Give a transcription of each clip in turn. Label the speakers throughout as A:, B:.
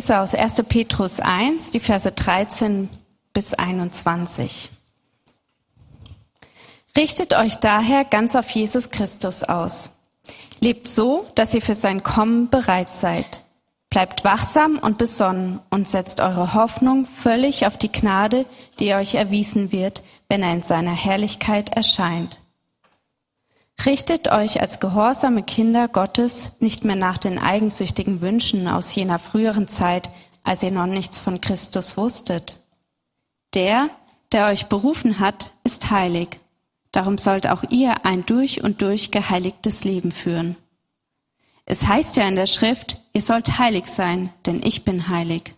A: Lese aus 1. Petrus 1, die Verse 13 bis 21. Richtet euch daher ganz auf Jesus Christus aus. Lebt so, dass ihr für sein Kommen bereit seid. Bleibt wachsam und besonnen und setzt eure Hoffnung völlig auf die Gnade, die euch erwiesen wird, wenn er in seiner Herrlichkeit erscheint. Richtet euch als gehorsame Kinder Gottes nicht mehr nach den eigensüchtigen Wünschen aus jener früheren Zeit, als ihr noch nichts von Christus wusstet. Der, der euch berufen hat, ist heilig. Darum sollt auch ihr ein durch und durch geheiligtes Leben führen. Es heißt ja in der Schrift, ihr sollt heilig sein, denn ich bin heilig.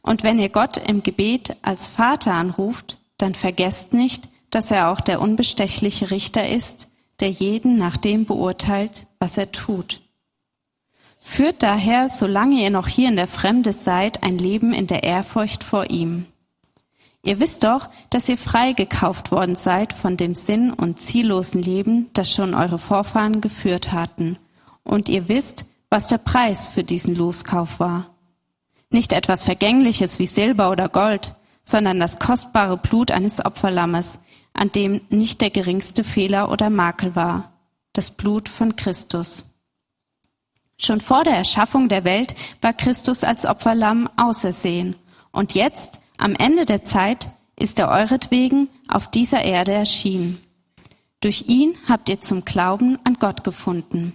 A: Und wenn ihr Gott im Gebet als Vater anruft, dann vergesst nicht, dass er auch der unbestechliche Richter ist, der jeden nach dem beurteilt, was er tut. Führt daher, solange ihr noch hier in der Fremde seid, ein Leben in der Ehrfurcht vor ihm. Ihr wisst doch, dass ihr frei gekauft worden seid von dem sinn- und ziellosen Leben, das schon eure Vorfahren geführt hatten. Und ihr wisst, was der Preis für diesen Loskauf war. Nicht etwas Vergängliches wie Silber oder Gold, sondern das kostbare Blut eines Opferlammes, an dem nicht der geringste Fehler oder Makel war, das Blut von Christus. Schon vor der Erschaffung der Welt war Christus als Opferlamm ausersehen, und jetzt am Ende der Zeit ist er euretwegen auf dieser Erde erschienen. Durch ihn habt ihr zum Glauben an Gott gefunden,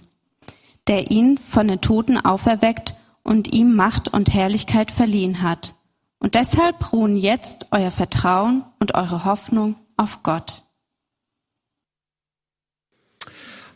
A: der ihn von den Toten auferweckt und ihm Macht und Herrlichkeit verliehen hat. Und deshalb ruhen jetzt euer Vertrauen und eure Hoffnung auf Gott.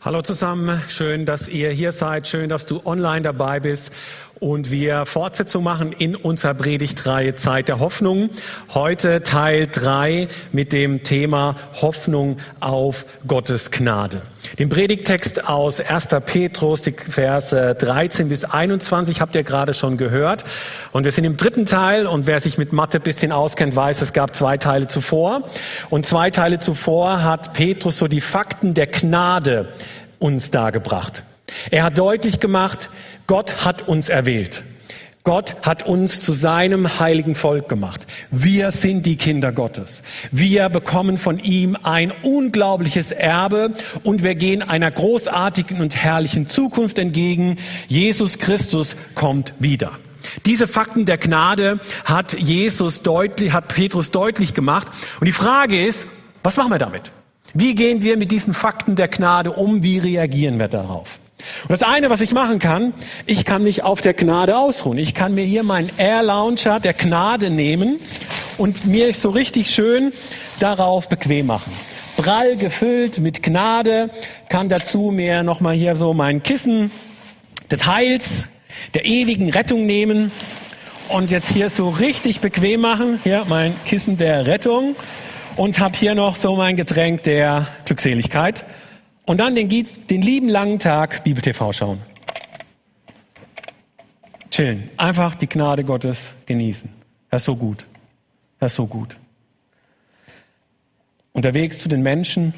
B: Hallo zusammen, schön, dass ihr hier seid, schön, dass du online dabei bist und wir Fortsetzung machen in unserer Predigtreihe Zeit der Hoffnung. Heute Teil drei mit dem Thema Hoffnung auf Gottes Gnade. Den Predigtext aus 1. Petrus, die Verse 13 bis 21 habt ihr gerade schon gehört. Und wir sind im dritten Teil und wer sich mit Mathe bisschen auskennt, weiß, es gab zwei Teile zuvor. Und zwei Teile zuvor hat Petrus so die Fakten der Gnade uns dargebracht. Er hat deutlich gemacht, Gott hat uns erwählt. Gott hat uns zu seinem heiligen Volk gemacht. Wir sind die Kinder Gottes. Wir bekommen von ihm ein unglaubliches Erbe und wir gehen einer großartigen und herrlichen Zukunft entgegen. Jesus Christus kommt wieder. Diese Fakten der Gnade hat Jesus deutlich, hat Petrus deutlich gemacht. Und die Frage ist, was machen wir damit? Wie gehen wir mit diesen Fakten der Gnade um? Wie reagieren wir darauf? Und das eine, was ich machen kann, ich kann mich auf der Gnade ausruhen. Ich kann mir hier meinen Air Launcher der Gnade nehmen und mir so richtig schön darauf bequem machen. Prall gefüllt mit Gnade, kann dazu mir nochmal hier so mein Kissen des Heils, der ewigen Rettung nehmen und jetzt hier so richtig bequem machen. Hier mein Kissen der Rettung und habe hier noch so mein Getränk der Glückseligkeit und dann den, den lieben langen Tag Bibel TV schauen. Chillen. Einfach die Gnade Gottes genießen. Das ist so gut. Das ist so gut. Unterwegs zu den Menschen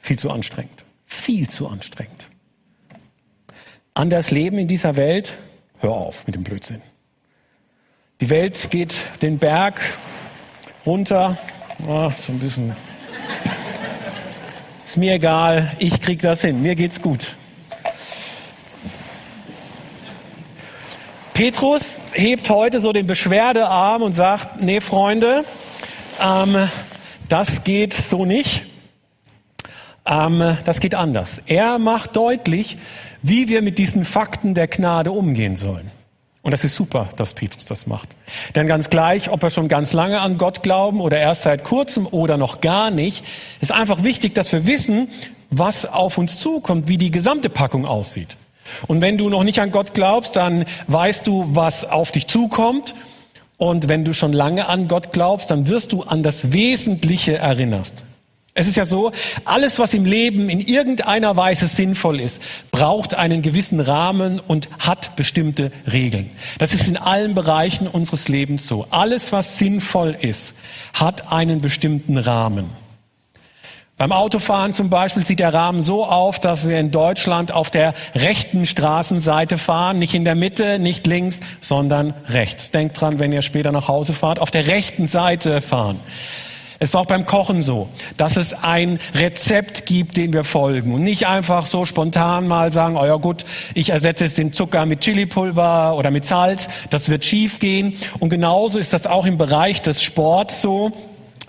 B: viel zu anstrengend. Viel zu anstrengend. Anders leben in dieser Welt, hör auf mit dem Blödsinn. Die Welt geht den Berg runter, oh, so ein bisschen ist mir egal, ich krieg das hin, mir geht's gut. Petrus hebt heute so den Beschwerdearm und sagt, nee Freunde, ähm, das geht so nicht. Ähm, das geht anders. Er macht deutlich, wie wir mit diesen Fakten der Gnade umgehen sollen. Und das ist super, dass Petrus das macht. Denn ganz gleich, ob wir schon ganz lange an Gott glauben oder erst seit kurzem oder noch gar nicht, ist einfach wichtig, dass wir wissen, was auf uns zukommt, wie die gesamte Packung aussieht. Und wenn du noch nicht an Gott glaubst, dann weißt du, was auf dich zukommt. Und wenn du schon lange an Gott glaubst, dann wirst du an das Wesentliche erinnerst. Es ist ja so, alles, was im Leben in irgendeiner Weise sinnvoll ist, braucht einen gewissen Rahmen und hat bestimmte Regeln. Das ist in allen Bereichen unseres Lebens so. Alles, was sinnvoll ist, hat einen bestimmten Rahmen. Beim Autofahren zum Beispiel sieht der Rahmen so auf, dass wir in Deutschland auf der rechten Straßenseite fahren, nicht in der Mitte, nicht links, sondern rechts. Denkt dran, wenn ihr später nach Hause fahrt, auf der rechten Seite fahren. Es war auch beim Kochen so, dass es ein Rezept gibt, dem wir folgen und nicht einfach so spontan mal sagen, oh ja gut, ich ersetze jetzt den Zucker mit Chilipulver oder mit Salz, das wird schief gehen. Und genauso ist das auch im Bereich des Sports so.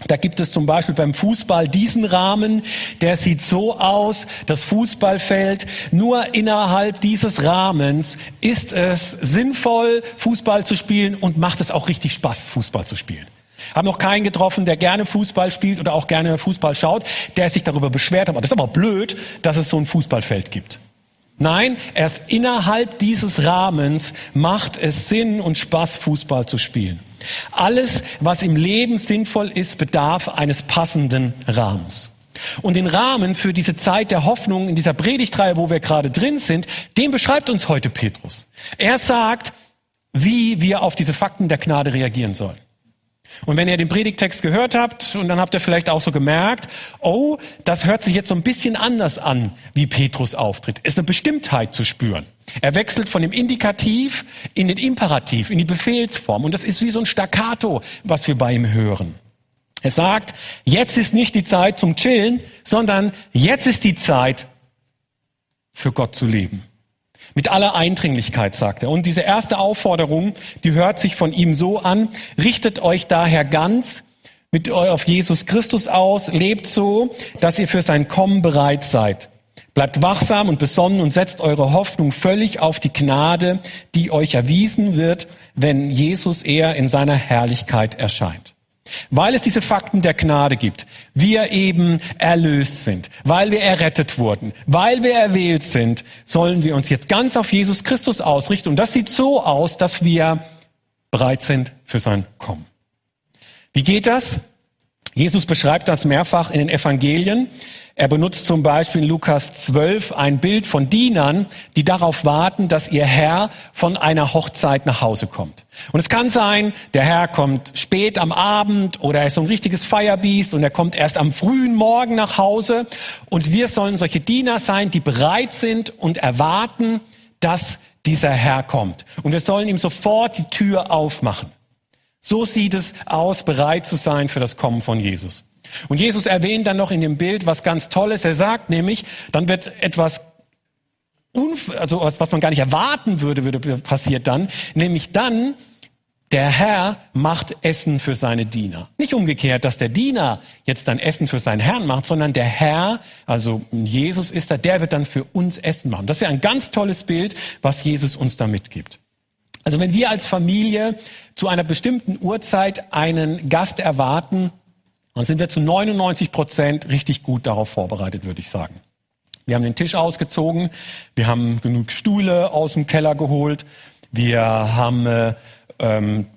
B: Da gibt es zum Beispiel beim Fußball diesen Rahmen, der sieht so aus, das Fußballfeld. Nur innerhalb dieses Rahmens ist es sinnvoll, Fußball zu spielen und macht es auch richtig Spaß, Fußball zu spielen. Haben noch keinen getroffen, der gerne Fußball spielt oder auch gerne Fußball schaut, der sich darüber beschwert hat. Das ist aber blöd, dass es so ein Fußballfeld gibt. Nein, erst innerhalb dieses Rahmens macht es Sinn und Spaß, Fußball zu spielen. Alles, was im Leben sinnvoll ist, bedarf eines passenden Rahmens. Und den Rahmen für diese Zeit der Hoffnung in dieser Predigtreihe, wo wir gerade drin sind, den beschreibt uns heute Petrus. Er sagt, wie wir auf diese Fakten der Gnade reagieren sollen. Und wenn ihr den Predigtext gehört habt, und dann habt ihr vielleicht auch so gemerkt, oh, das hört sich jetzt so ein bisschen anders an, wie Petrus auftritt. Ist eine Bestimmtheit zu spüren. Er wechselt von dem Indikativ in den Imperativ, in die Befehlsform. Und das ist wie so ein Staccato, was wir bei ihm hören. Er sagt, jetzt ist nicht die Zeit zum Chillen, sondern jetzt ist die Zeit für Gott zu leben. Mit aller Eindringlichkeit, sagt er. Und diese erste Aufforderung, die hört sich von ihm so an, richtet euch daher ganz mit auf Jesus Christus aus, lebt so, dass ihr für sein Kommen bereit seid. Bleibt wachsam und besonnen und setzt eure Hoffnung völlig auf die Gnade, die euch erwiesen wird, wenn Jesus eher in seiner Herrlichkeit erscheint. Weil es diese Fakten der Gnade gibt, wir eben erlöst sind, weil wir errettet wurden, weil wir erwählt sind, sollen wir uns jetzt ganz auf Jesus Christus ausrichten. Und das sieht so aus, dass wir bereit sind für sein Kommen. Wie geht das? Jesus beschreibt das mehrfach in den Evangelien. Er benutzt zum Beispiel in Lukas 12 ein Bild von Dienern, die darauf warten, dass ihr Herr von einer Hochzeit nach Hause kommt. Und es kann sein, der Herr kommt spät am Abend oder er ist so ein richtiges Feierbiest und er kommt erst am frühen Morgen nach Hause. Und wir sollen solche Diener sein, die bereit sind und erwarten, dass dieser Herr kommt. Und wir sollen ihm sofort die Tür aufmachen. So sieht es aus, bereit zu sein für das Kommen von Jesus. Und Jesus erwähnt dann noch in dem Bild was ganz Tolles. Er sagt nämlich, dann wird etwas also was, was man gar nicht erwarten würde, würde passiert dann, nämlich dann der Herr macht Essen für seine Diener. Nicht umgekehrt, dass der Diener jetzt dann Essen für seinen Herrn macht, sondern der Herr, also Jesus ist da, der wird dann für uns Essen machen. Das ist ja ein ganz tolles Bild, was Jesus uns da mitgibt. Also wenn wir als Familie zu einer bestimmten Uhrzeit einen Gast erwarten, dann sind wir zu 99 Prozent richtig gut darauf vorbereitet, würde ich sagen. Wir haben den Tisch ausgezogen, wir haben genug Stühle aus dem Keller geholt, wir haben äh, ähm,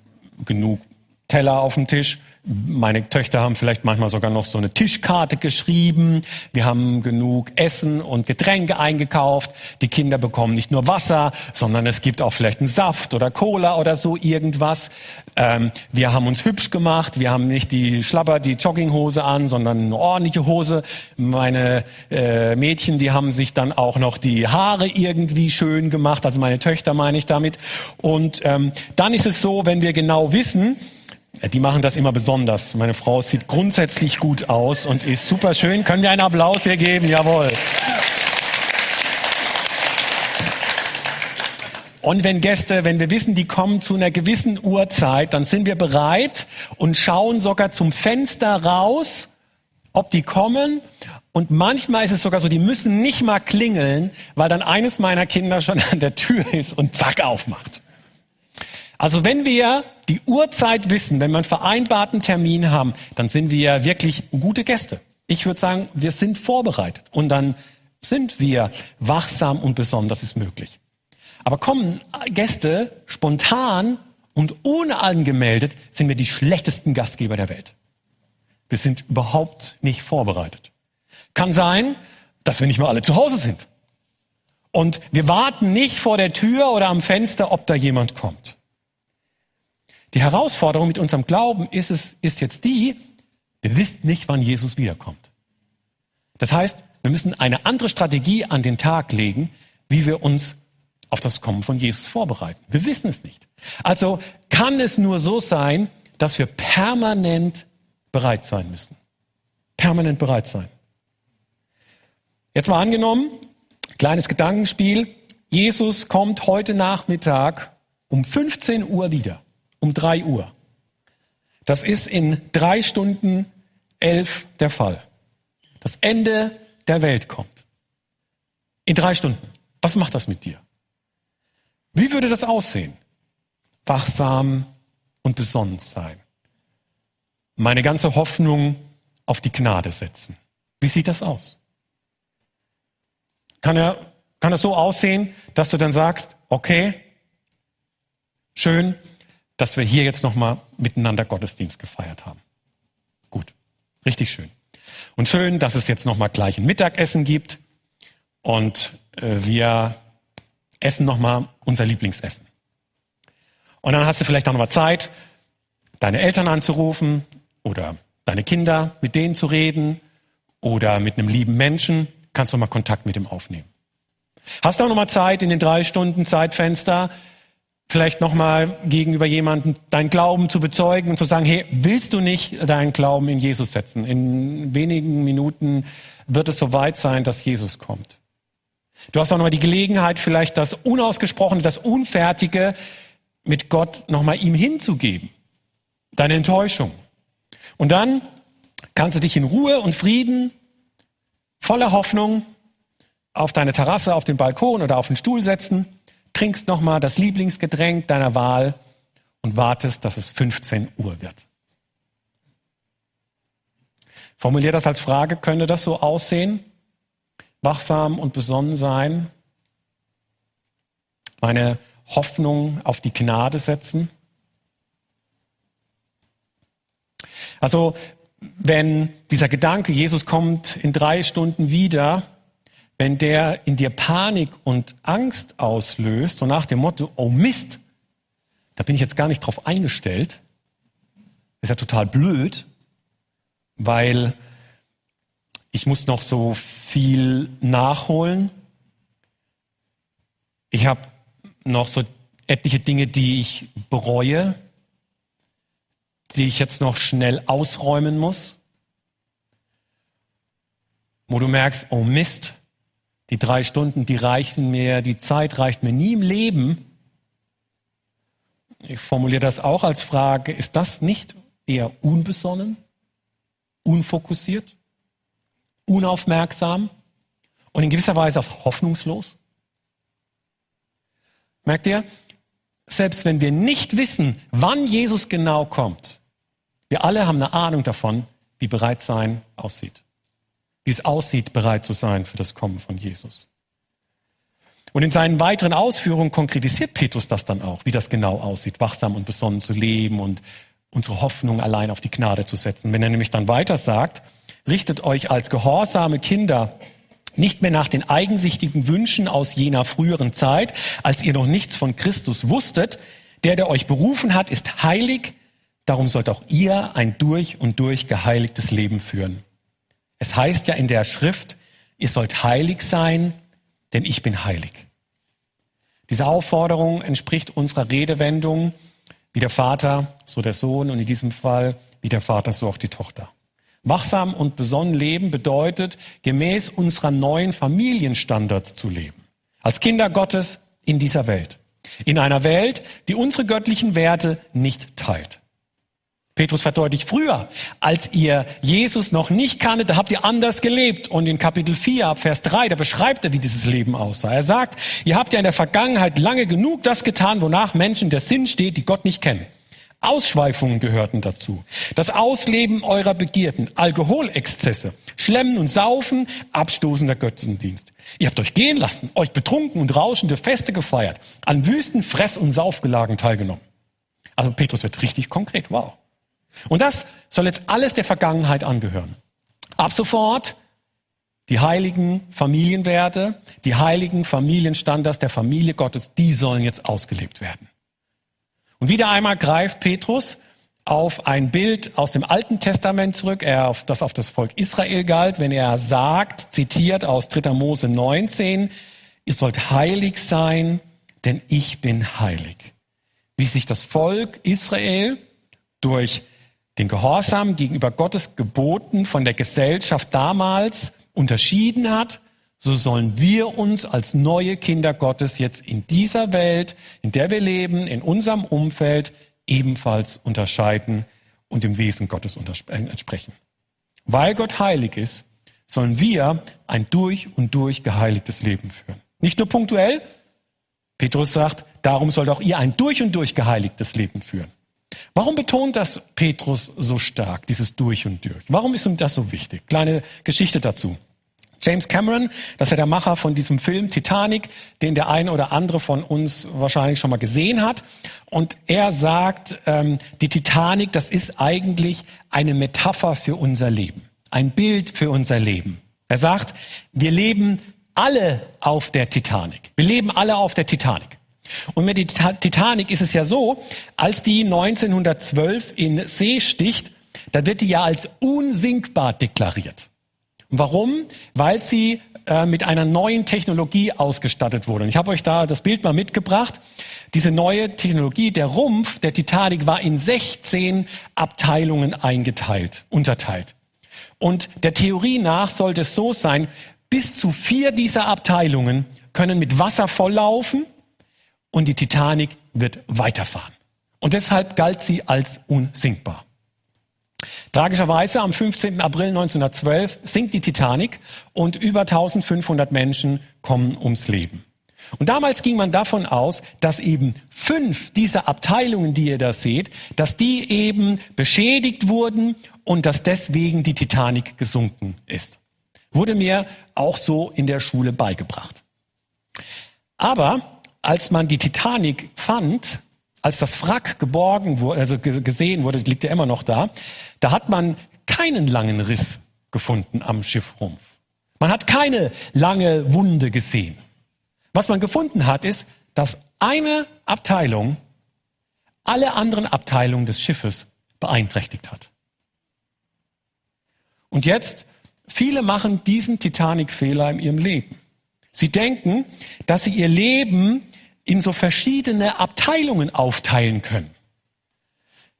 B: genug Teller auf dem Tisch, meine Töchter haben vielleicht manchmal sogar noch so eine Tischkarte geschrieben. Wir haben genug Essen und Getränke eingekauft. Die Kinder bekommen nicht nur Wasser, sondern es gibt auch vielleicht einen Saft oder Cola oder so irgendwas. Ähm, wir haben uns hübsch gemacht. Wir haben nicht die Schlapper, die Jogginghose an, sondern eine ordentliche Hose. Meine äh, Mädchen, die haben sich dann auch noch die Haare irgendwie schön gemacht. Also meine Töchter meine ich damit. Und ähm, dann ist es so, wenn wir genau wissen, die machen das immer besonders. Meine Frau sieht grundsätzlich gut aus und ist super schön. Können wir einen Applaus hier geben? Jawohl. Und wenn Gäste, wenn wir wissen, die kommen zu einer gewissen Uhrzeit, dann sind wir bereit und schauen sogar zum Fenster raus, ob die kommen. Und manchmal ist es sogar so, die müssen nicht mal klingeln, weil dann eines meiner Kinder schon an der Tür ist und zack aufmacht. Also wenn wir die Uhrzeit wissen, wenn wir einen vereinbarten Termin haben, dann sind wir wirklich gute Gäste. Ich würde sagen, wir sind vorbereitet und dann sind wir wachsam und besonnen, das ist möglich. Aber kommen Gäste spontan und ohne angemeldet, sind wir die schlechtesten Gastgeber der Welt. Wir sind überhaupt nicht vorbereitet. Kann sein, dass wir nicht mal alle zu Hause sind. Und wir warten nicht vor der Tür oder am Fenster, ob da jemand kommt. Die Herausforderung mit unserem Glauben ist es, ist jetzt die, wir wissen nicht, wann Jesus wiederkommt. Das heißt, wir müssen eine andere Strategie an den Tag legen, wie wir uns auf das Kommen von Jesus vorbereiten. Wir wissen es nicht. Also kann es nur so sein, dass wir permanent bereit sein müssen. Permanent bereit sein. Jetzt mal angenommen, kleines Gedankenspiel. Jesus kommt heute Nachmittag um 15 Uhr wieder, um 3 Uhr. Das ist in drei Stunden elf der Fall. Das Ende der Welt kommt. In drei Stunden. Was macht das mit dir? Wie würde das aussehen? Wachsam und besonnen sein. Meine ganze Hoffnung auf die Gnade setzen. Wie sieht das aus? Kann er, kann es so aussehen, dass du dann sagst, okay, schön, dass wir hier jetzt nochmal miteinander Gottesdienst gefeiert haben. Gut. Richtig schön. Und schön, dass es jetzt nochmal gleich ein Mittagessen gibt und äh, wir essen nochmal unser Lieblingsessen. Und dann hast du vielleicht auch nochmal Zeit, deine Eltern anzurufen oder deine Kinder, mit denen zu reden oder mit einem lieben Menschen, kannst du mal Kontakt mit ihm aufnehmen. Hast du auch nochmal Zeit in den drei Stunden Zeitfenster, vielleicht nochmal gegenüber jemandem deinen Glauben zu bezeugen und zu sagen, hey, willst du nicht deinen Glauben in Jesus setzen? In wenigen Minuten wird es soweit sein, dass Jesus kommt. Du hast auch nochmal die Gelegenheit, vielleicht das Unausgesprochene, das Unfertige mit Gott nochmal ihm hinzugeben. Deine Enttäuschung. Und dann kannst du dich in Ruhe und Frieden, voller Hoffnung auf deine Terrasse, auf den Balkon oder auf den Stuhl setzen trinkst nochmal das Lieblingsgetränk deiner Wahl und wartest, dass es 15 Uhr wird. Formulier das als Frage, könnte das so aussehen? Wachsam und besonnen sein? Meine Hoffnung auf die Gnade setzen? Also, wenn dieser Gedanke, Jesus kommt in drei Stunden wieder, wenn der in dir Panik und Angst auslöst, so nach dem Motto, oh Mist, da bin ich jetzt gar nicht drauf eingestellt, ist ja total blöd, weil ich muss noch so viel nachholen. Ich habe noch so etliche Dinge, die ich bereue, die ich jetzt noch schnell ausräumen muss, wo du merkst, oh Mist, die drei Stunden, die reichen mir, die Zeit reicht mir nie im Leben. Ich formuliere das auch als Frage, ist das nicht eher unbesonnen, unfokussiert, unaufmerksam und in gewisser Weise auch hoffnungslos? Merkt ihr? Selbst wenn wir nicht wissen, wann Jesus genau kommt, wir alle haben eine Ahnung davon, wie bereit sein aussieht wie es aussieht, bereit zu sein für das Kommen von Jesus. Und in seinen weiteren Ausführungen konkretisiert Petrus das dann auch, wie das genau aussieht, wachsam und besonnen zu leben und unsere Hoffnung allein auf die Gnade zu setzen. Wenn er nämlich dann weiter sagt, richtet euch als gehorsame Kinder nicht mehr nach den eigensichtigen Wünschen aus jener früheren Zeit, als ihr noch nichts von Christus wusstet. Der, der euch berufen hat, ist heilig. Darum sollt auch ihr ein durch und durch geheiligtes Leben führen. Es heißt ja in der Schrift, ihr sollt heilig sein, denn ich bin heilig. Diese Aufforderung entspricht unserer Redewendung, wie der Vater, so der Sohn und in diesem Fall wie der Vater, so auch die Tochter. Wachsam und besonnen leben bedeutet, gemäß unserer neuen Familienstandards zu leben. Als Kinder Gottes in dieser Welt. In einer Welt, die unsere göttlichen Werte nicht teilt. Petrus verdeutlicht früher, als ihr Jesus noch nicht kanntet, da habt ihr anders gelebt. Und in Kapitel 4 ab Vers 3, da beschreibt er, wie dieses Leben aussah. Er sagt, ihr habt ja in der Vergangenheit lange genug das getan, wonach Menschen der Sinn steht, die Gott nicht kennen. Ausschweifungen gehörten dazu. Das Ausleben eurer Begierden, Alkoholexzesse, Schlemmen und Saufen, abstoßender Götzendienst. Ihr habt euch gehen lassen, euch betrunken und rauschende Feste gefeiert, an wüsten Fress- und Saufgelagen teilgenommen. Also Petrus wird richtig konkret. Wow. Und das soll jetzt alles der Vergangenheit angehören. Ab sofort die heiligen Familienwerte, die heiligen Familienstandards der Familie Gottes, die sollen jetzt ausgelebt werden. Und wieder einmal greift Petrus auf ein Bild aus dem Alten Testament zurück, er das auf das Volk Israel galt, wenn er sagt, zitiert aus 3. Mose 19, ihr sollt heilig sein, denn ich bin heilig. Wie sich das Volk Israel durch den Gehorsam gegenüber Gottes Geboten von der Gesellschaft damals unterschieden hat, so sollen wir uns als neue Kinder Gottes jetzt in dieser Welt, in der wir leben, in unserem Umfeld ebenfalls unterscheiden und dem Wesen Gottes entsprechen. Weil Gott heilig ist, sollen wir ein durch und durch geheiligtes Leben führen. Nicht nur punktuell. Petrus sagt, darum sollt auch ihr ein durch und durch geheiligtes Leben führen. Warum betont das Petrus so stark, dieses durch und durch? Warum ist ihm das so wichtig? Kleine Geschichte dazu. James Cameron, das ist ja der Macher von diesem Film Titanic, den der eine oder andere von uns wahrscheinlich schon mal gesehen hat. Und er sagt, ähm, die Titanic, das ist eigentlich eine Metapher für unser Leben, ein Bild für unser Leben. Er sagt, wir leben alle auf der Titanic. Wir leben alle auf der Titanic. Und mit der Titanic ist es ja so, als die 1912 in See sticht, da wird die ja als unsinkbar deklariert. Warum? Weil sie äh, mit einer neuen Technologie ausgestattet wurde. Und ich habe euch da das Bild mal mitgebracht. Diese neue Technologie, der Rumpf der Titanic war in 16 Abteilungen eingeteilt, unterteilt. Und der Theorie nach sollte es so sein, bis zu vier dieser Abteilungen können mit Wasser volllaufen und die Titanic wird weiterfahren. Und deshalb galt sie als unsinkbar. Tragischerweise am 15. April 1912 sinkt die Titanic und über 1500 Menschen kommen ums Leben. Und damals ging man davon aus, dass eben fünf dieser Abteilungen, die ihr da seht, dass die eben beschädigt wurden und dass deswegen die Titanic gesunken ist. Wurde mir auch so in der Schule beigebracht. Aber als man die Titanic fand, als das Wrack geborgen wurde, also gesehen wurde, liegt ja immer noch da, da hat man keinen langen Riss gefunden am Schiffrumpf. Man hat keine lange Wunde gesehen. Was man gefunden hat, ist, dass eine Abteilung alle anderen Abteilungen des Schiffes beeinträchtigt hat. Und jetzt, viele machen diesen Titanic-Fehler in ihrem Leben. Sie denken, dass sie ihr Leben in so verschiedene Abteilungen aufteilen können.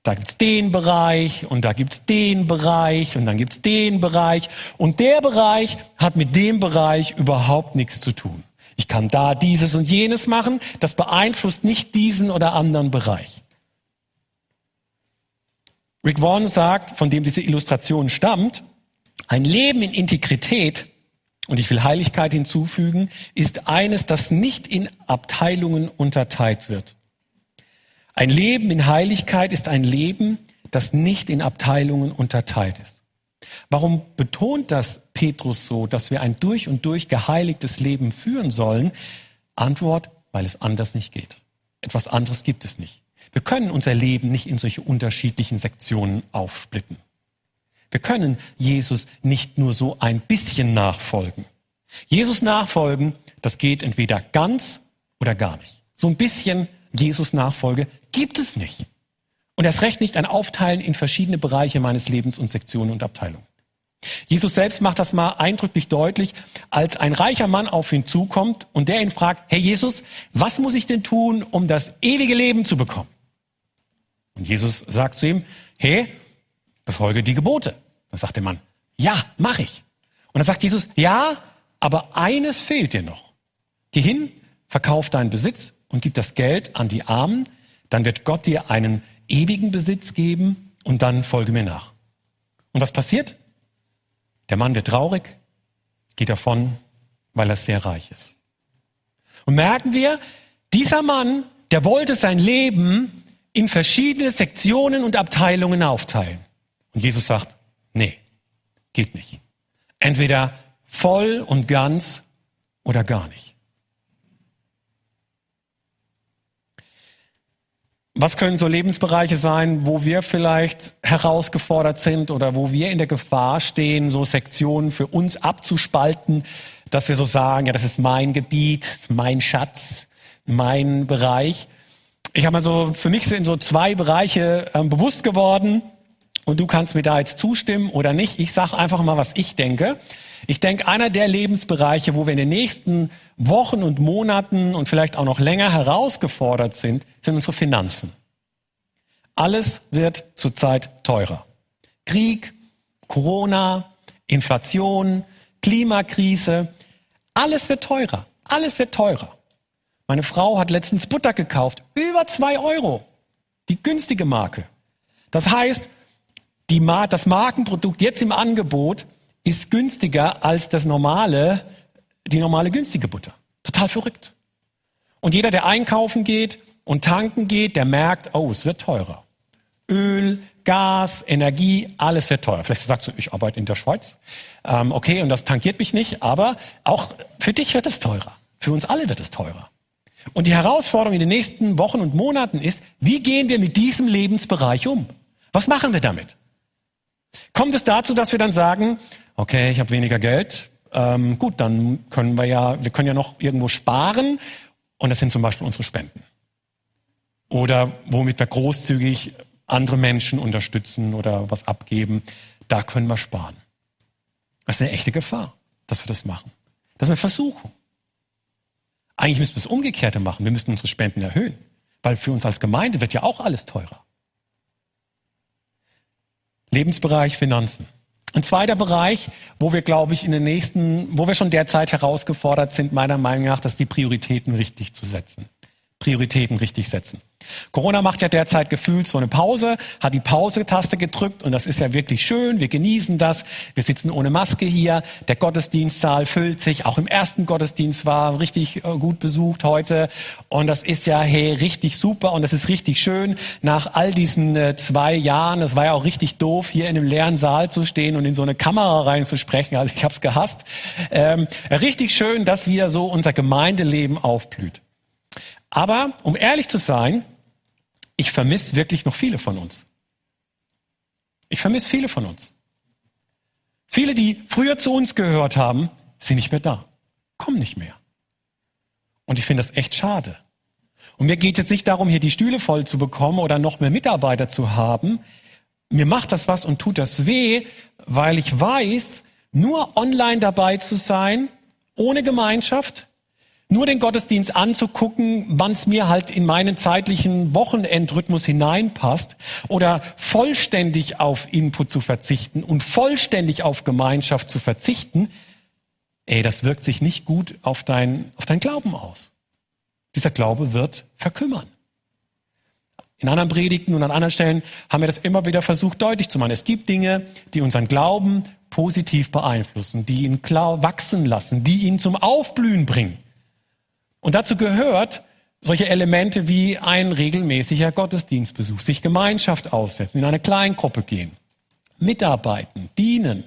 B: Da gibt's den Bereich und da gibt's den Bereich und dann gibt's den Bereich und der Bereich hat mit dem Bereich überhaupt nichts zu tun. Ich kann da dieses und jenes machen, das beeinflusst nicht diesen oder anderen Bereich. Rick Warren sagt, von dem diese Illustration stammt, ein Leben in Integrität und ich will Heiligkeit hinzufügen, ist eines, das nicht in Abteilungen unterteilt wird. Ein Leben in Heiligkeit ist ein Leben, das nicht in Abteilungen unterteilt ist. Warum betont das Petrus so, dass wir ein durch und durch geheiligtes Leben führen sollen? Antwort, weil es anders nicht geht. Etwas anderes gibt es nicht. Wir können unser Leben nicht in solche unterschiedlichen Sektionen aufsplitten. Wir können Jesus nicht nur so ein bisschen nachfolgen. Jesus nachfolgen, das geht entweder ganz oder gar nicht. So ein bisschen Jesus Nachfolge gibt es nicht. Und erst recht nicht ein Aufteilen in verschiedene Bereiche meines Lebens und Sektionen und Abteilungen. Jesus selbst macht das mal eindrücklich deutlich, als ein reicher Mann auf ihn zukommt und der ihn fragt, Herr Jesus, was muss ich denn tun, um das ewige Leben zu bekommen? Und Jesus sagt zu ihm, hey, befolge die Gebote. Dann sagt der Mann, ja, mach ich. Und dann sagt Jesus, ja, aber eines fehlt dir noch. Geh hin, verkauf deinen Besitz und gib das Geld an die Armen, dann wird Gott dir einen ewigen Besitz geben und dann folge mir nach. Und was passiert? Der Mann wird traurig, geht davon, weil er sehr reich ist. Und merken wir, dieser Mann, der wollte sein Leben in verschiedene Sektionen und Abteilungen aufteilen. Und Jesus sagt, nee, geht nicht. Entweder voll und ganz oder gar nicht. Was können so Lebensbereiche sein, wo wir vielleicht herausgefordert sind oder wo wir in der Gefahr stehen, so Sektionen für uns abzuspalten, dass wir so sagen, ja, das ist mein Gebiet, mein Schatz, mein Bereich. ich habe mal so, für mich sind so zwei Bereiche ähm, bewusst geworden und du kannst mir da jetzt zustimmen oder nicht. Ich sage einfach mal, was ich denke. Ich denke, einer der Lebensbereiche, wo wir in den nächsten Wochen und Monaten und vielleicht auch noch länger herausgefordert sind, sind unsere Finanzen. Alles wird zurzeit teurer. Krieg, Corona, Inflation, Klimakrise, alles wird teurer. Alles wird teurer. Meine Frau hat letztens Butter gekauft. Über zwei Euro. Die günstige Marke. Das heißt, die das Markenprodukt jetzt im Angebot ist günstiger als das normale, die normale günstige Butter. Total verrückt. Und jeder, der einkaufen geht und tanken geht, der merkt, oh, es wird teurer. Öl, Gas, Energie, alles wird teurer. Vielleicht sagst du, ich arbeite in der Schweiz. Ähm, okay, und das tankiert mich nicht, aber auch für dich wird es teurer. Für uns alle wird es teurer. Und die Herausforderung in den nächsten Wochen und Monaten ist, wie gehen wir mit diesem Lebensbereich um? Was machen wir damit? Kommt es dazu, dass wir dann sagen, okay, ich habe weniger Geld, ähm, gut, dann können wir ja, wir können ja noch irgendwo sparen und das sind zum Beispiel unsere Spenden. Oder womit wir großzügig andere Menschen unterstützen oder was abgeben, da können wir sparen. Das ist eine echte Gefahr, dass wir das machen. Das ist eine Versuchung. Eigentlich müssen wir das Umgekehrte machen. Wir müssen unsere Spenden erhöhen. Weil für uns als Gemeinde wird ja auch alles teurer. Lebensbereich Finanzen. Ein zweiter Bereich, wo wir, glaube ich, in den nächsten, wo wir schon derzeit herausgefordert sind, meiner Meinung nach, dass die Prioritäten richtig zu setzen. Prioritäten richtig setzen. Corona macht ja derzeit gefühlt so eine Pause, hat die Pause-Taste gedrückt und das ist ja wirklich schön. Wir genießen das. Wir sitzen ohne Maske hier. Der Gottesdienstsaal füllt sich. Auch im ersten Gottesdienst war richtig äh, gut besucht heute. Und das ist ja, hey, richtig super und das ist richtig schön. Nach all diesen äh, zwei Jahren, das war ja auch richtig doof, hier in einem leeren Saal zu stehen und in so eine Kamera reinzusprechen. Also ich habe es gehasst. Ähm, richtig schön, dass wieder so unser Gemeindeleben aufblüht. Aber um ehrlich zu sein, ich vermisse wirklich noch viele von uns. Ich vermisse viele von uns. Viele, die früher zu uns gehört haben, sind nicht mehr da, kommen nicht mehr. Und ich finde das echt schade. Und mir geht jetzt nicht darum, hier die Stühle voll zu bekommen oder noch mehr Mitarbeiter zu haben. Mir macht das was und tut das weh, weil ich weiß, nur online dabei zu sein, ohne Gemeinschaft, nur den Gottesdienst anzugucken, wann es mir halt in meinen zeitlichen Wochenendrhythmus hineinpasst oder vollständig auf Input zu verzichten und vollständig auf Gemeinschaft zu verzichten, ey, das wirkt sich nicht gut auf dein, auf dein Glauben aus. Dieser Glaube wird verkümmern. In anderen Predigten und an anderen Stellen haben wir das immer wieder versucht deutlich zu machen. Es gibt Dinge, die unseren Glauben positiv beeinflussen, die ihn klar wachsen lassen, die ihn zum Aufblühen bringen. Und dazu gehört solche Elemente wie ein regelmäßiger Gottesdienstbesuch, sich Gemeinschaft aussetzen, in eine Kleingruppe gehen, mitarbeiten, dienen.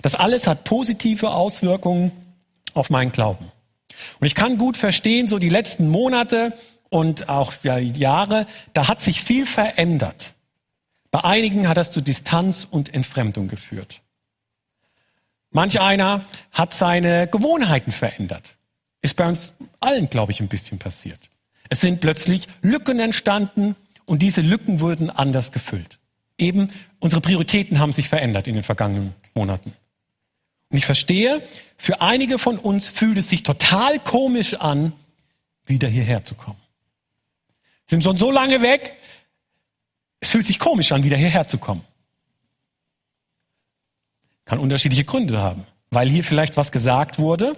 B: Das alles hat positive Auswirkungen auf meinen Glauben. Und ich kann gut verstehen, so die letzten Monate und auch ja, Jahre, da hat sich viel verändert. Bei einigen hat das zu Distanz und Entfremdung geführt. Manch einer hat seine Gewohnheiten verändert. Ist bei uns allen, glaube ich, ein bisschen passiert. Es sind plötzlich Lücken entstanden und diese Lücken wurden anders gefüllt. Eben unsere Prioritäten haben sich verändert in den vergangenen Monaten. Und ich verstehe, für einige von uns fühlt es sich total komisch an, wieder hierher zu kommen. Sind schon so lange weg, es fühlt sich komisch an, wieder hierher zu kommen. Kann unterschiedliche Gründe haben, weil hier vielleicht was gesagt wurde,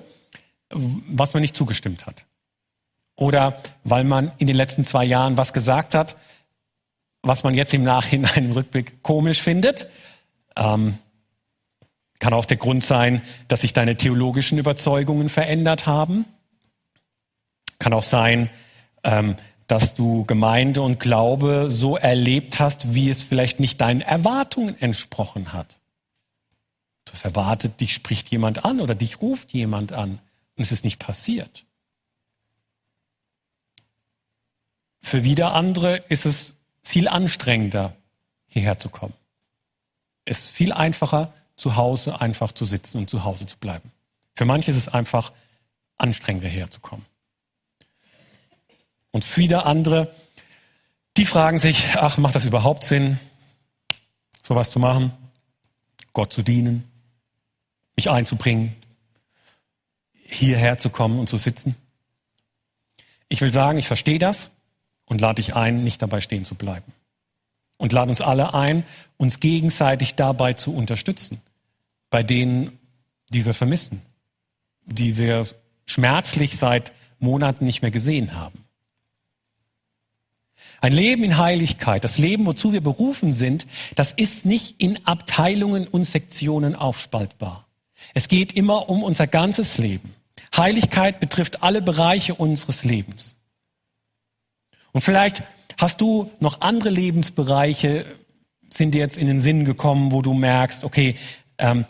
B: was man nicht zugestimmt hat. Oder weil man in den letzten zwei Jahren was gesagt hat, was man jetzt im Nachhinein im Rückblick komisch findet. Ähm, kann auch der Grund sein, dass sich deine theologischen Überzeugungen verändert haben. Kann auch sein, ähm, dass du Gemeinde und Glaube so erlebt hast, wie es vielleicht nicht deinen Erwartungen entsprochen hat. Du hast erwartet, dich spricht jemand an oder dich ruft jemand an. Und es ist nicht passiert. Für wieder andere ist es viel anstrengender, hierher zu kommen. Es ist viel einfacher, zu Hause einfach zu sitzen und zu Hause zu bleiben. Für manche ist es einfach anstrengender, herzukommen. Und für wieder andere Die fragen sich, ach, macht das überhaupt Sinn, sowas zu machen, Gott zu dienen, mich einzubringen, hierher zu kommen und zu sitzen? Ich will sagen, ich verstehe das und lade dich ein, nicht dabei stehen zu bleiben. Und lade uns alle ein, uns gegenseitig dabei zu unterstützen, bei denen, die wir vermissen, die wir schmerzlich seit Monaten nicht mehr gesehen haben. Ein Leben in Heiligkeit, das Leben, wozu wir berufen sind, das ist nicht in Abteilungen und Sektionen aufspaltbar. Es geht immer um unser ganzes Leben. Heiligkeit betrifft alle Bereiche unseres Lebens. Und vielleicht hast du noch andere Lebensbereiche, sind dir jetzt in den Sinn gekommen, wo du merkst, okay, ähm,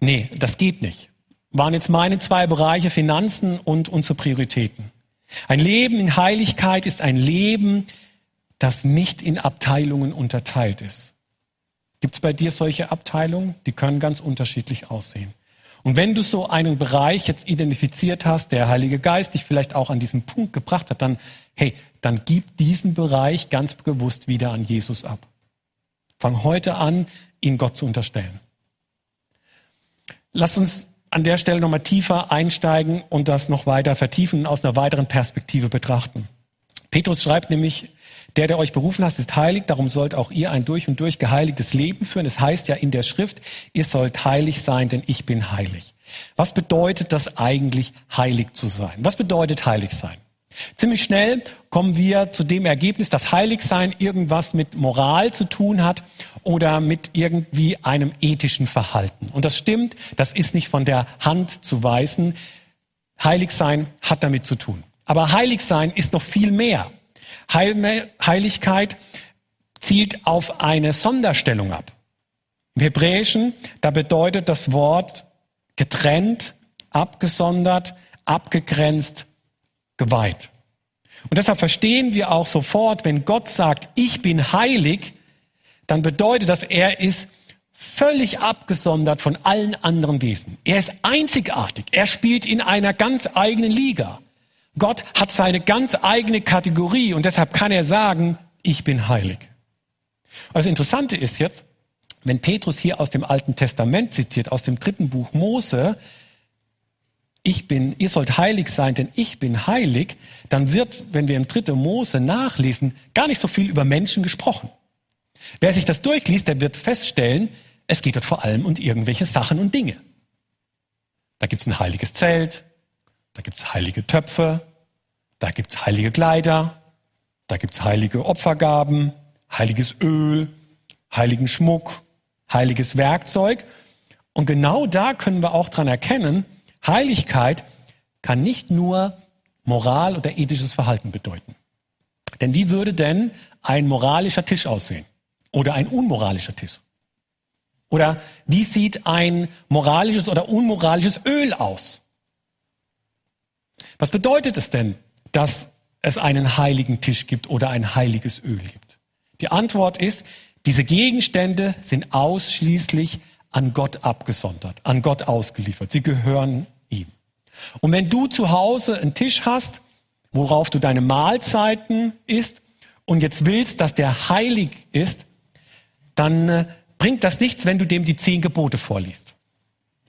B: nee, das geht nicht. Waren jetzt meine zwei Bereiche Finanzen und unsere Prioritäten. Ein Leben in Heiligkeit ist ein Leben, das nicht in Abteilungen unterteilt ist. Gibt es bei dir solche Abteilungen? Die können ganz unterschiedlich aussehen. Und wenn du so einen Bereich jetzt identifiziert hast, der Heilige Geist dich vielleicht auch an diesen Punkt gebracht hat, dann, hey, dann gib diesen Bereich ganz bewusst wieder an Jesus ab. Fang heute an, ihn Gott zu unterstellen. Lass uns an der Stelle nochmal tiefer einsteigen und das noch weiter vertiefen und aus einer weiteren Perspektive betrachten. Petrus schreibt nämlich, der, der euch berufen hat, ist heilig, darum sollt auch ihr ein durch und durch geheiligtes Leben führen. Es heißt ja in der Schrift, ihr sollt heilig sein, denn ich bin heilig. Was bedeutet das eigentlich, heilig zu sein? Was bedeutet heilig sein? Ziemlich schnell kommen wir zu dem Ergebnis, dass Heiligsein irgendwas mit Moral zu tun hat oder mit irgendwie einem ethischen Verhalten. Und das stimmt, das ist nicht von der Hand zu weisen. Heiligsein hat damit zu tun. Aber Heiligsein ist noch viel mehr. Heiligkeit zielt auf eine Sonderstellung ab. Im Hebräischen, da bedeutet das Wort getrennt, abgesondert, abgegrenzt, geweiht. Und deshalb verstehen wir auch sofort, wenn Gott sagt, ich bin heilig, dann bedeutet das, er ist völlig abgesondert von allen anderen Wesen. Er ist einzigartig. Er spielt in einer ganz eigenen Liga. Gott hat seine ganz eigene Kategorie und deshalb kann er sagen, ich bin heilig. Und das Interessante ist jetzt, wenn Petrus hier aus dem Alten Testament zitiert, aus dem dritten Buch Mose, ich bin, ihr sollt heilig sein, denn ich bin heilig, dann wird, wenn wir im dritten Mose nachlesen, gar nicht so viel über Menschen gesprochen. Wer sich das durchliest, der wird feststellen, es geht dort vor allem um irgendwelche Sachen und Dinge. Da gibt's ein heiliges Zelt, da gibt's heilige Töpfe, da gibt's heilige Kleider, da gibt's heilige Opfergaben, heiliges Öl, heiligen Schmuck, heiliges Werkzeug. Und genau da können wir auch dran erkennen, Heiligkeit kann nicht nur Moral oder ethisches Verhalten bedeuten. Denn wie würde denn ein moralischer Tisch aussehen? Oder ein unmoralischer Tisch? Oder wie sieht ein moralisches oder unmoralisches Öl aus? Was bedeutet es denn, dass es einen heiligen Tisch gibt oder ein heiliges Öl gibt? Die Antwort ist, diese Gegenstände sind ausschließlich an Gott abgesondert, an Gott ausgeliefert. Sie gehören ihm. Und wenn du zu Hause einen Tisch hast, worauf du deine Mahlzeiten isst und jetzt willst, dass der heilig ist, dann äh, bringt das nichts, wenn du dem die zehn Gebote vorliest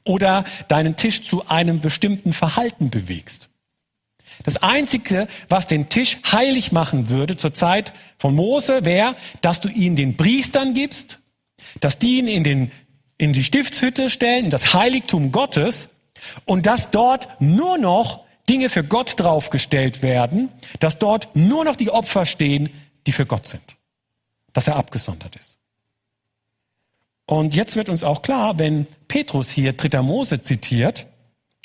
B: oder deinen Tisch zu einem bestimmten Verhalten bewegst. Das Einzige, was den Tisch heilig machen würde zur Zeit von Mose, wäre, dass du ihn den Priestern gibst, dass die ihn in, den, in die Stiftshütte stellen, in das Heiligtum Gottes und dass dort nur noch Dinge für Gott draufgestellt werden, dass dort nur noch die Opfer stehen, die für Gott sind, dass er abgesondert ist. Und jetzt wird uns auch klar, wenn Petrus hier Dritter Mose zitiert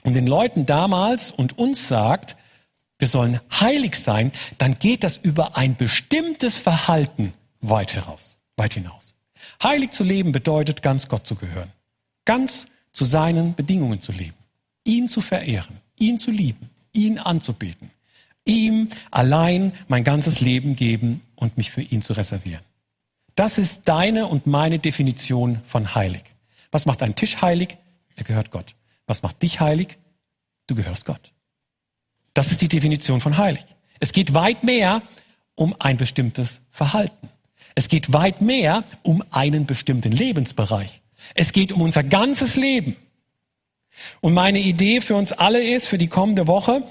B: und den Leuten damals und uns sagt, wir sollen heilig sein, dann geht das über ein bestimmtes Verhalten weit heraus, weit hinaus. Heilig zu leben bedeutet, ganz Gott zu gehören, ganz zu seinen Bedingungen zu leben, ihn zu verehren, ihn zu lieben, ihn anzubeten, ihm allein mein ganzes Leben geben und mich für ihn zu reservieren. Das ist deine und meine Definition von heilig. Was macht ein Tisch heilig? Er gehört Gott. Was macht dich heilig? Du gehörst Gott. Das ist die Definition von heilig. Es geht weit mehr um ein bestimmtes Verhalten. Es geht weit mehr um einen bestimmten Lebensbereich. Es geht um unser ganzes Leben. Und meine Idee für uns alle ist, für die kommende Woche,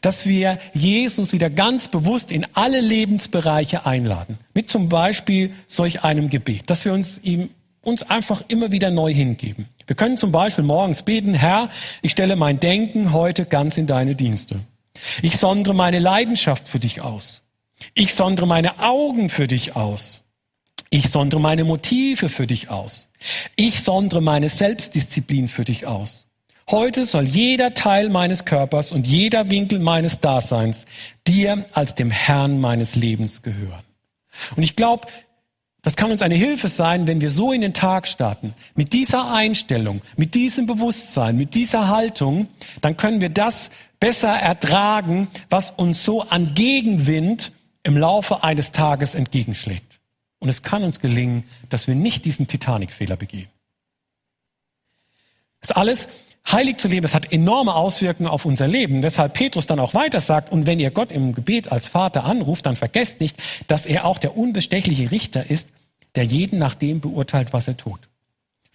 B: dass wir Jesus wieder ganz bewusst in alle Lebensbereiche einladen. Mit zum Beispiel solch einem Gebet, dass wir uns ihm uns einfach immer wieder neu hingeben. Wir können zum Beispiel morgens beten, Herr, ich stelle mein Denken heute ganz in deine Dienste. Ich sondere meine Leidenschaft für dich aus. Ich sondere meine Augen für dich aus. Ich sondere meine Motive für dich aus. Ich sondere meine Selbstdisziplin für dich aus. Heute soll jeder Teil meines Körpers und jeder Winkel meines Daseins dir als dem Herrn meines Lebens gehören. Und ich glaube, das kann uns eine Hilfe sein, wenn wir so in den Tag starten. Mit dieser Einstellung, mit diesem Bewusstsein, mit dieser Haltung, dann können wir das besser ertragen, was uns so an Gegenwind im Laufe eines Tages entgegenschlägt. Und es kann uns gelingen, dass wir nicht diesen Titanic-Fehler begehen. Das alles heilig zu leben, das hat enorme Auswirkungen auf unser Leben. Weshalb Petrus dann auch weiter sagt, und wenn ihr Gott im Gebet als Vater anruft, dann vergesst nicht, dass er auch der unbestechliche Richter ist, der jeden nach dem beurteilt, was er tut.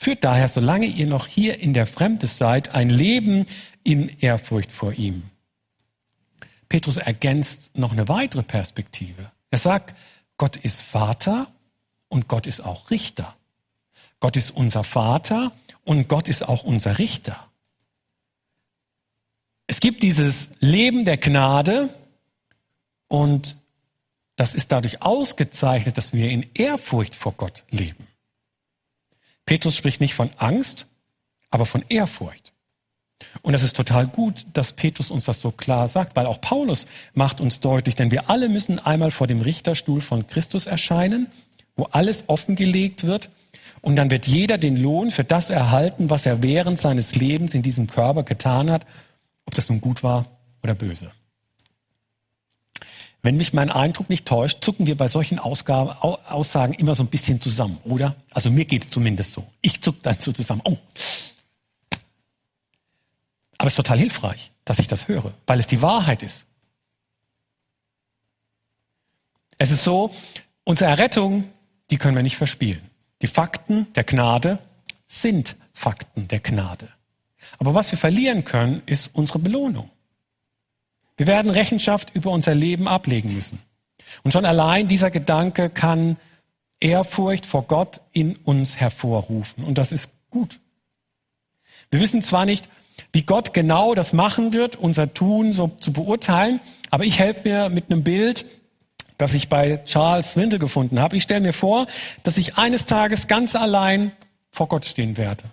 B: Führt daher, solange ihr noch hier in der Fremde seid, ein Leben in Ehrfurcht vor ihm. Petrus ergänzt noch eine weitere Perspektive. Er sagt, Gott ist Vater und Gott ist auch Richter. Gott ist unser Vater und Gott ist auch unser Richter. Es gibt dieses Leben der Gnade und das ist dadurch ausgezeichnet, dass wir in Ehrfurcht vor Gott leben. Petrus spricht nicht von Angst, aber von Ehrfurcht. Und das ist total gut, dass Petrus uns das so klar sagt, weil auch Paulus macht uns deutlich, denn wir alle müssen einmal vor dem Richterstuhl von Christus erscheinen, wo alles offengelegt wird. Und dann wird jeder den Lohn für das erhalten, was er während seines Lebens in diesem Körper getan hat ob das nun gut war oder böse. Wenn mich mein Eindruck nicht täuscht, zucken wir bei solchen Ausgaben, Aussagen immer so ein bisschen zusammen, oder? Also mir geht es zumindest so. Ich zuck dann so zusammen. Oh. Aber es ist total hilfreich, dass ich das höre, weil es die Wahrheit ist. Es ist so, unsere Errettung, die können wir nicht verspielen. Die Fakten der Gnade sind Fakten der Gnade. Aber was wir verlieren können, ist unsere Belohnung. Wir werden Rechenschaft über unser Leben ablegen müssen. Und schon allein dieser Gedanke kann Ehrfurcht vor Gott in uns hervorrufen. Und das ist gut. Wir wissen zwar nicht, wie Gott genau das machen wird, unser Tun so zu beurteilen, aber ich helfe mir mit einem Bild, das ich bei Charles Swindle gefunden habe. Ich stelle mir vor, dass ich eines Tages ganz allein vor Gott stehen werde.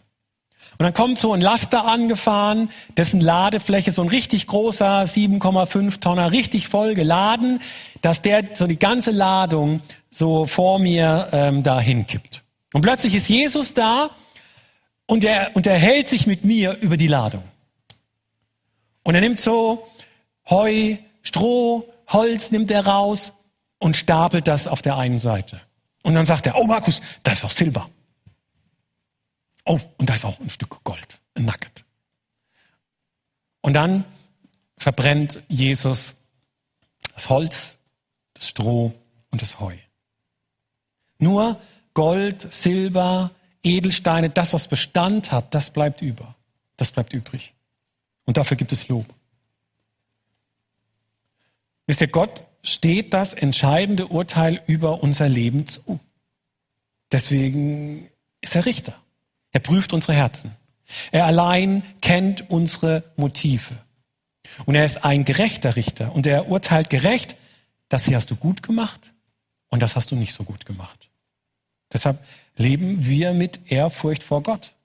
B: Und dann kommt so ein Laster angefahren, dessen Ladefläche so ein richtig großer 7,5 Tonner, richtig voll geladen, dass der so die ganze Ladung so vor mir ähm, da hinkippt. Und plötzlich ist Jesus da und er unterhält sich mit mir über die Ladung. Und er nimmt so Heu, Stroh, Holz nimmt er raus und stapelt das auf der einen Seite. Und dann sagt er, oh Markus, da ist auch Silber. Oh, und da ist auch ein Stück Gold, ein Nugget. Und dann verbrennt Jesus das Holz, das Stroh und das Heu. Nur Gold, Silber, Edelsteine, das, was Bestand hat, das bleibt über. Das bleibt übrig. Und dafür gibt es Lob. Wisst ihr, Gott steht das entscheidende Urteil über unser Leben zu. Deswegen ist er Richter. Er prüft unsere Herzen. Er allein kennt unsere Motive. Und er ist ein gerechter Richter. Und er urteilt gerecht, das hier hast du gut gemacht und das hast du nicht so gut gemacht. Deshalb leben wir mit Ehrfurcht vor Gott.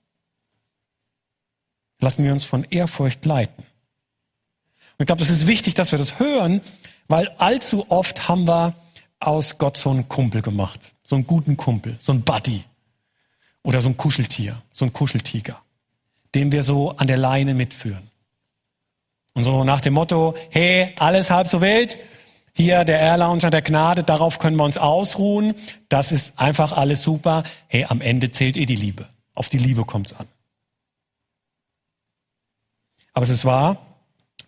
B: Lassen wir uns von Ehrfurcht leiten. Und ich glaube, das ist wichtig, dass wir das hören, weil allzu oft haben wir aus Gott so einen Kumpel gemacht. So einen guten Kumpel, so einen Buddy. Oder so ein Kuscheltier, so ein Kuscheltiger, den wir so an der Leine mitführen. Und so nach dem Motto, hey, alles halb so wild, hier der Air Lounge der Gnade, darauf können wir uns ausruhen, das ist einfach alles super. Hey, am Ende zählt eh die Liebe. Auf die Liebe kommt's an. Aber es ist wahr,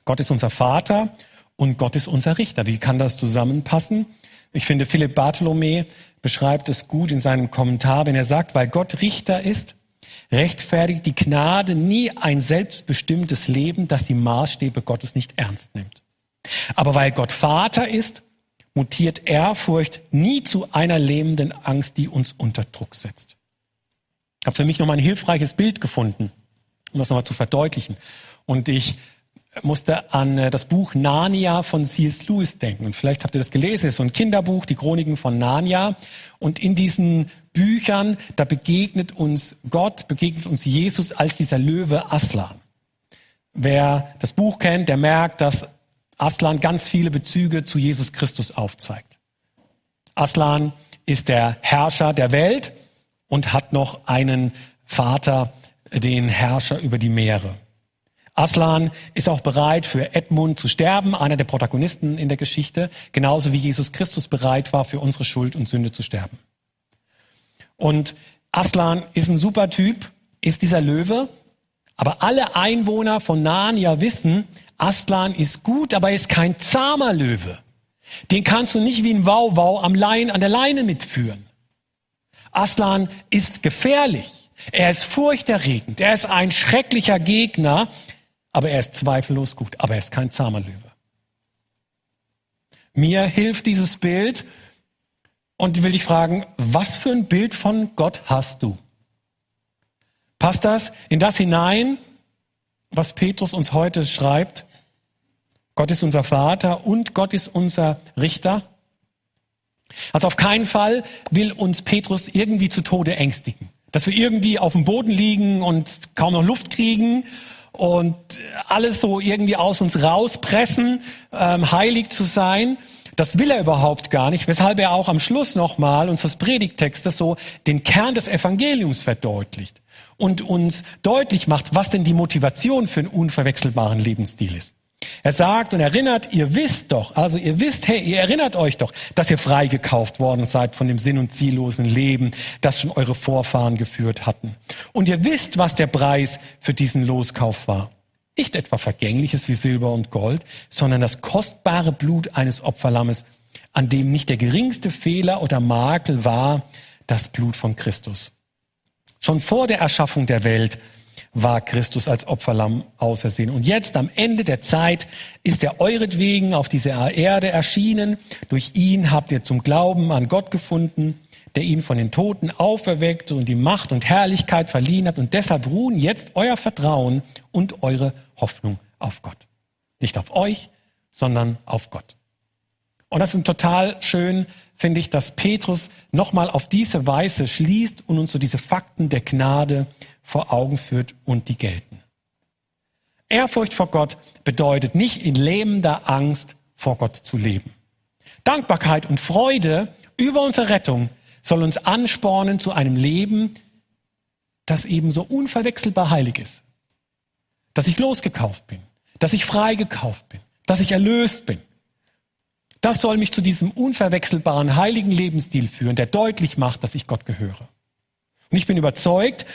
B: Gott ist unser Vater und Gott ist unser Richter. Wie kann das zusammenpassen? Ich finde, Philipp Bartholomä beschreibt es gut in seinem Kommentar, wenn er sagt, weil Gott Richter ist, rechtfertigt die Gnade nie ein selbstbestimmtes Leben, das die Maßstäbe Gottes nicht ernst nimmt. Aber weil Gott Vater ist, mutiert Ehrfurcht nie zu einer lähmenden Angst, die uns unter Druck setzt. Ich habe für mich nochmal ein hilfreiches Bild gefunden, um das nochmal zu verdeutlichen. Und ich musste an äh, das Buch Narnia von C.S. Lewis denken. Und vielleicht habt ihr das gelesen, es ist so ein Kinderbuch, die Chroniken von Narnia. Und in diesen Büchern, da begegnet uns Gott, begegnet uns Jesus als dieser Löwe Aslan. Wer das Buch kennt, der merkt, dass Aslan ganz viele Bezüge zu Jesus Christus aufzeigt. Aslan ist der Herrscher der Welt und hat noch einen Vater, den Herrscher über die Meere. Aslan ist auch bereit, für Edmund zu sterben, einer der Protagonisten in der Geschichte, genauso wie Jesus Christus bereit war, für unsere Schuld und Sünde zu sterben. Und Aslan ist ein super Typ, ist dieser Löwe, aber alle Einwohner von Narnia wissen, Aslan ist gut, aber er ist kein zahmer Löwe. Den kannst du nicht wie ein Wauwau am Lein, an der Leine mitführen. Aslan ist gefährlich. Er ist furchterregend. Er ist ein schrecklicher Gegner, aber er ist zweifellos gut. Aber er ist kein zahmer Löwe. Mir hilft dieses Bild und will dich fragen, was für ein Bild von Gott hast du? Passt das in das hinein, was Petrus uns heute schreibt? Gott ist unser Vater und Gott ist unser Richter. Also auf keinen Fall will uns Petrus irgendwie zu Tode ängstigen. Dass wir irgendwie auf dem Boden liegen und kaum noch Luft kriegen und alles so irgendwie aus uns rauspressen, ähm, heilig zu sein. Das will er überhaupt gar nicht, weshalb er auch am Schluss nochmal unseres Predigtextes so den Kern des Evangeliums verdeutlicht und uns deutlich macht, was denn die Motivation für einen unverwechselbaren Lebensstil ist. Er sagt und erinnert, ihr wisst doch, also ihr wisst, hey, ihr erinnert euch doch, dass ihr freigekauft worden seid von dem sinn- und ziellosen Leben, das schon eure Vorfahren geführt hatten. Und ihr wisst, was der Preis für diesen Loskauf war. Nicht etwa Vergängliches wie Silber und Gold, sondern das kostbare Blut eines Opferlammes, an dem nicht der geringste Fehler oder Makel war, das Blut von Christus. Schon vor der Erschaffung der Welt war Christus als Opferlamm ausersehen. Und jetzt am Ende der Zeit ist er euretwegen auf dieser Erde erschienen. Durch ihn habt ihr zum Glauben an Gott gefunden, der ihn von den Toten auferweckte und die Macht und Herrlichkeit verliehen hat. Und deshalb ruhen jetzt euer Vertrauen und eure Hoffnung auf Gott. Nicht auf euch, sondern auf Gott. Und das ist total schön, finde ich, dass Petrus nochmal auf diese Weise schließt und uns so diese Fakten der Gnade vor Augen führt und die gelten. Ehrfurcht vor Gott bedeutet nicht in lähmender Angst vor Gott zu leben. Dankbarkeit und Freude über unsere Rettung soll uns anspornen zu einem Leben, das eben so unverwechselbar heilig ist. Dass ich losgekauft bin, dass ich freigekauft bin, dass ich erlöst bin. Das soll mich zu diesem unverwechselbaren heiligen Lebensstil führen, der deutlich macht, dass ich Gott gehöre. Und ich bin überzeugt,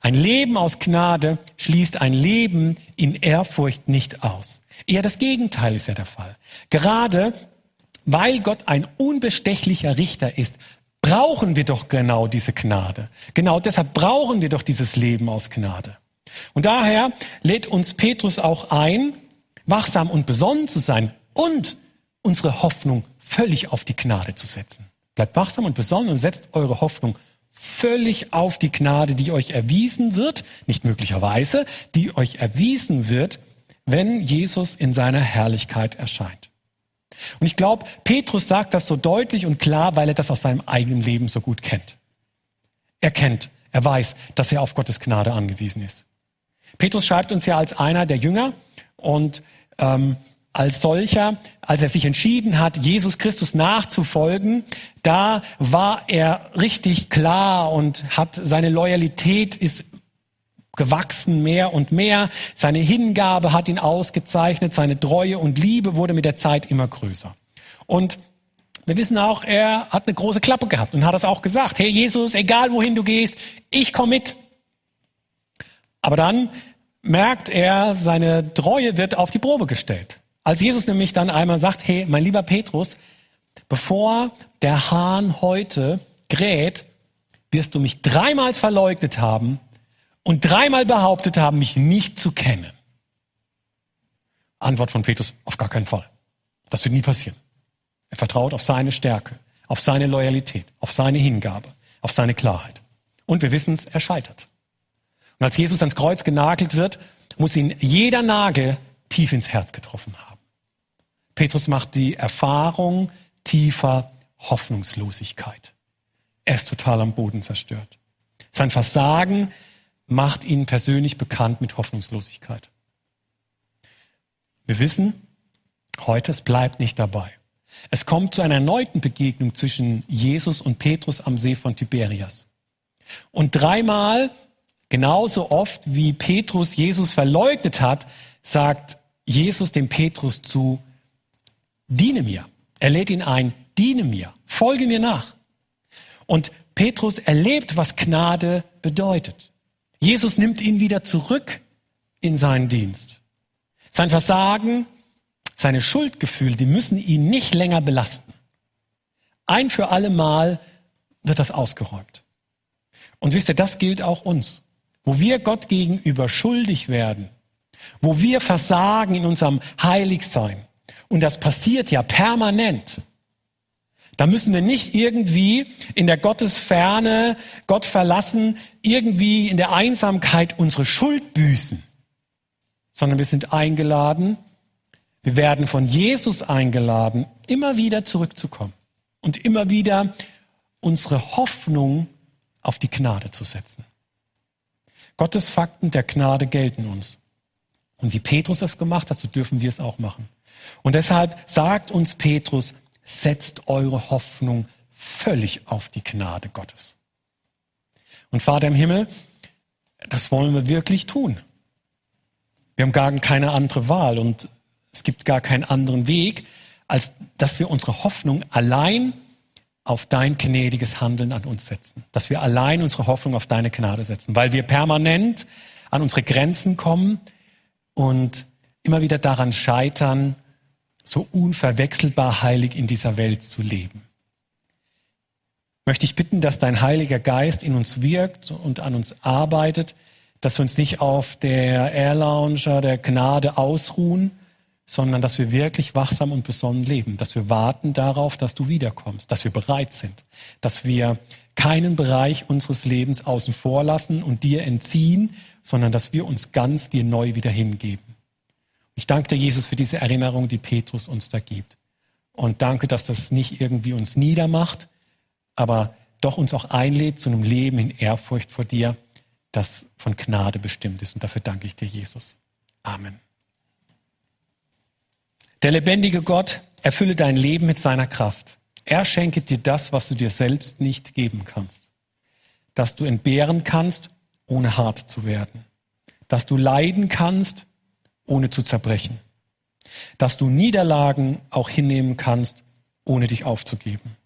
B: ein Leben aus Gnade schließt ein Leben in Ehrfurcht nicht aus. Eher das Gegenteil ist ja der Fall. Gerade weil Gott ein unbestechlicher Richter ist, brauchen wir doch genau diese Gnade. Genau deshalb brauchen wir doch dieses Leben aus Gnade. Und daher lädt uns Petrus auch ein, wachsam und besonnen zu sein und unsere Hoffnung völlig auf die Gnade zu setzen. Bleibt wachsam und besonnen und setzt eure Hoffnung völlig auf die Gnade, die euch erwiesen wird, nicht möglicherweise, die euch erwiesen wird, wenn Jesus in seiner Herrlichkeit erscheint. Und ich glaube, Petrus sagt das so deutlich und klar, weil er das aus seinem eigenen Leben so gut kennt. Er kennt, er weiß, dass er auf Gottes Gnade angewiesen ist. Petrus schreibt uns ja als einer der Jünger und ähm, als solcher, als er sich entschieden hat, Jesus Christus nachzufolgen, da war er richtig klar und hat seine Loyalität ist gewachsen mehr und mehr. Seine Hingabe hat ihn ausgezeichnet, seine Treue und Liebe wurde mit der Zeit immer größer. Und wir wissen auch, er hat eine große Klappe gehabt und hat das auch gesagt. Hey Jesus, egal wohin du gehst, ich komme mit. Aber dann merkt er, seine Treue wird auf die Probe gestellt. Als Jesus nämlich dann einmal sagt, hey, mein lieber Petrus, bevor der Hahn heute kräht, wirst du mich dreimal verleugnet haben und dreimal behauptet haben, mich nicht zu kennen. Antwort von Petrus, auf gar keinen Fall. Das wird nie passieren. Er vertraut auf seine Stärke, auf seine Loyalität, auf seine Hingabe, auf seine Klarheit. Und wir wissen es, er scheitert. Und als Jesus ans Kreuz genagelt wird, muss ihn jeder Nagel tief ins Herz getroffen haben. Petrus macht die Erfahrung tiefer Hoffnungslosigkeit. Er ist total am Boden zerstört. Sein Versagen macht ihn persönlich bekannt mit Hoffnungslosigkeit. Wir wissen heute, es bleibt nicht dabei. Es kommt zu einer erneuten Begegnung zwischen Jesus und Petrus am See von Tiberias. Und dreimal, genauso oft wie Petrus Jesus verleugnet hat, sagt Jesus dem Petrus zu, diene mir. Er lädt ihn ein, diene mir, folge mir nach. Und Petrus erlebt, was Gnade bedeutet. Jesus nimmt ihn wieder zurück in seinen Dienst. Sein Versagen, seine Schuldgefühle, die müssen ihn nicht länger belasten. Ein für alle Mal wird das ausgeräumt. Und wisst ihr, das gilt auch uns. Wo wir Gott gegenüber schuldig werden, wo wir versagen in unserem Heiligsein, und das passiert ja permanent, da müssen wir nicht irgendwie in der Gottesferne, Gott verlassen, irgendwie in der Einsamkeit unsere Schuld büßen, sondern wir sind eingeladen, wir werden von Jesus eingeladen, immer wieder zurückzukommen und immer wieder unsere Hoffnung auf die Gnade zu setzen. Gottes Fakten der Gnade gelten uns. Und wie Petrus es gemacht hat, so dürfen wir es auch machen. Und deshalb sagt uns Petrus, setzt eure Hoffnung völlig auf die Gnade Gottes. Und Vater im Himmel, das wollen wir wirklich tun. Wir haben gar keine andere Wahl und es gibt gar keinen anderen Weg, als dass wir unsere Hoffnung allein auf dein gnädiges Handeln an uns setzen. Dass wir allein unsere Hoffnung auf deine Gnade setzen, weil wir permanent an unsere Grenzen kommen und immer wieder daran scheitern, so unverwechselbar heilig in dieser Welt zu leben. Möchte ich bitten, dass dein Heiliger Geist in uns wirkt und an uns arbeitet, dass wir uns nicht auf der Air Launcher der Gnade ausruhen, sondern dass wir wirklich wachsam und besonnen leben, dass wir warten darauf, dass du wiederkommst, dass wir bereit sind, dass wir keinen Bereich unseres Lebens außen vor lassen und dir entziehen, sondern dass wir uns ganz dir neu wieder hingeben. Ich danke dir, Jesus, für diese Erinnerung, die Petrus uns da gibt. Und danke, dass das nicht irgendwie uns niedermacht, aber doch uns auch einlädt zu einem Leben in Ehrfurcht vor dir, das von Gnade bestimmt ist. Und dafür danke ich dir, Jesus. Amen. Der lebendige Gott erfülle dein Leben mit seiner Kraft. Er schenke dir das, was du dir selbst nicht geben kannst. Dass du entbehren kannst, ohne hart zu werden. Dass du leiden kannst, ohne zu zerbrechen. Dass du Niederlagen auch hinnehmen kannst, ohne dich aufzugeben.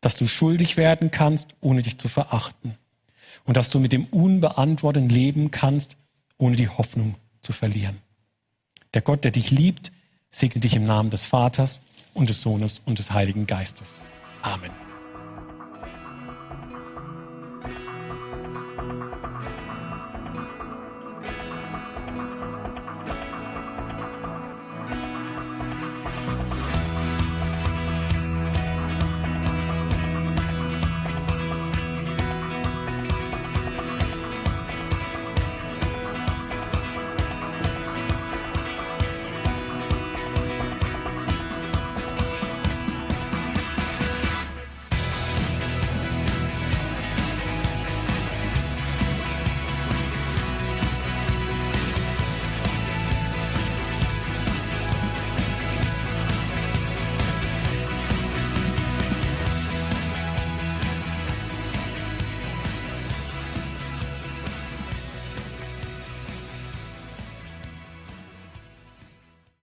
B: Dass du schuldig werden kannst, ohne dich zu verachten. Und dass du mit dem Unbeantworteten leben kannst, ohne die Hoffnung zu verlieren. Der Gott, der dich liebt, segne dich im Namen des Vaters und des Sohnes und des Heiligen Geistes. Amen.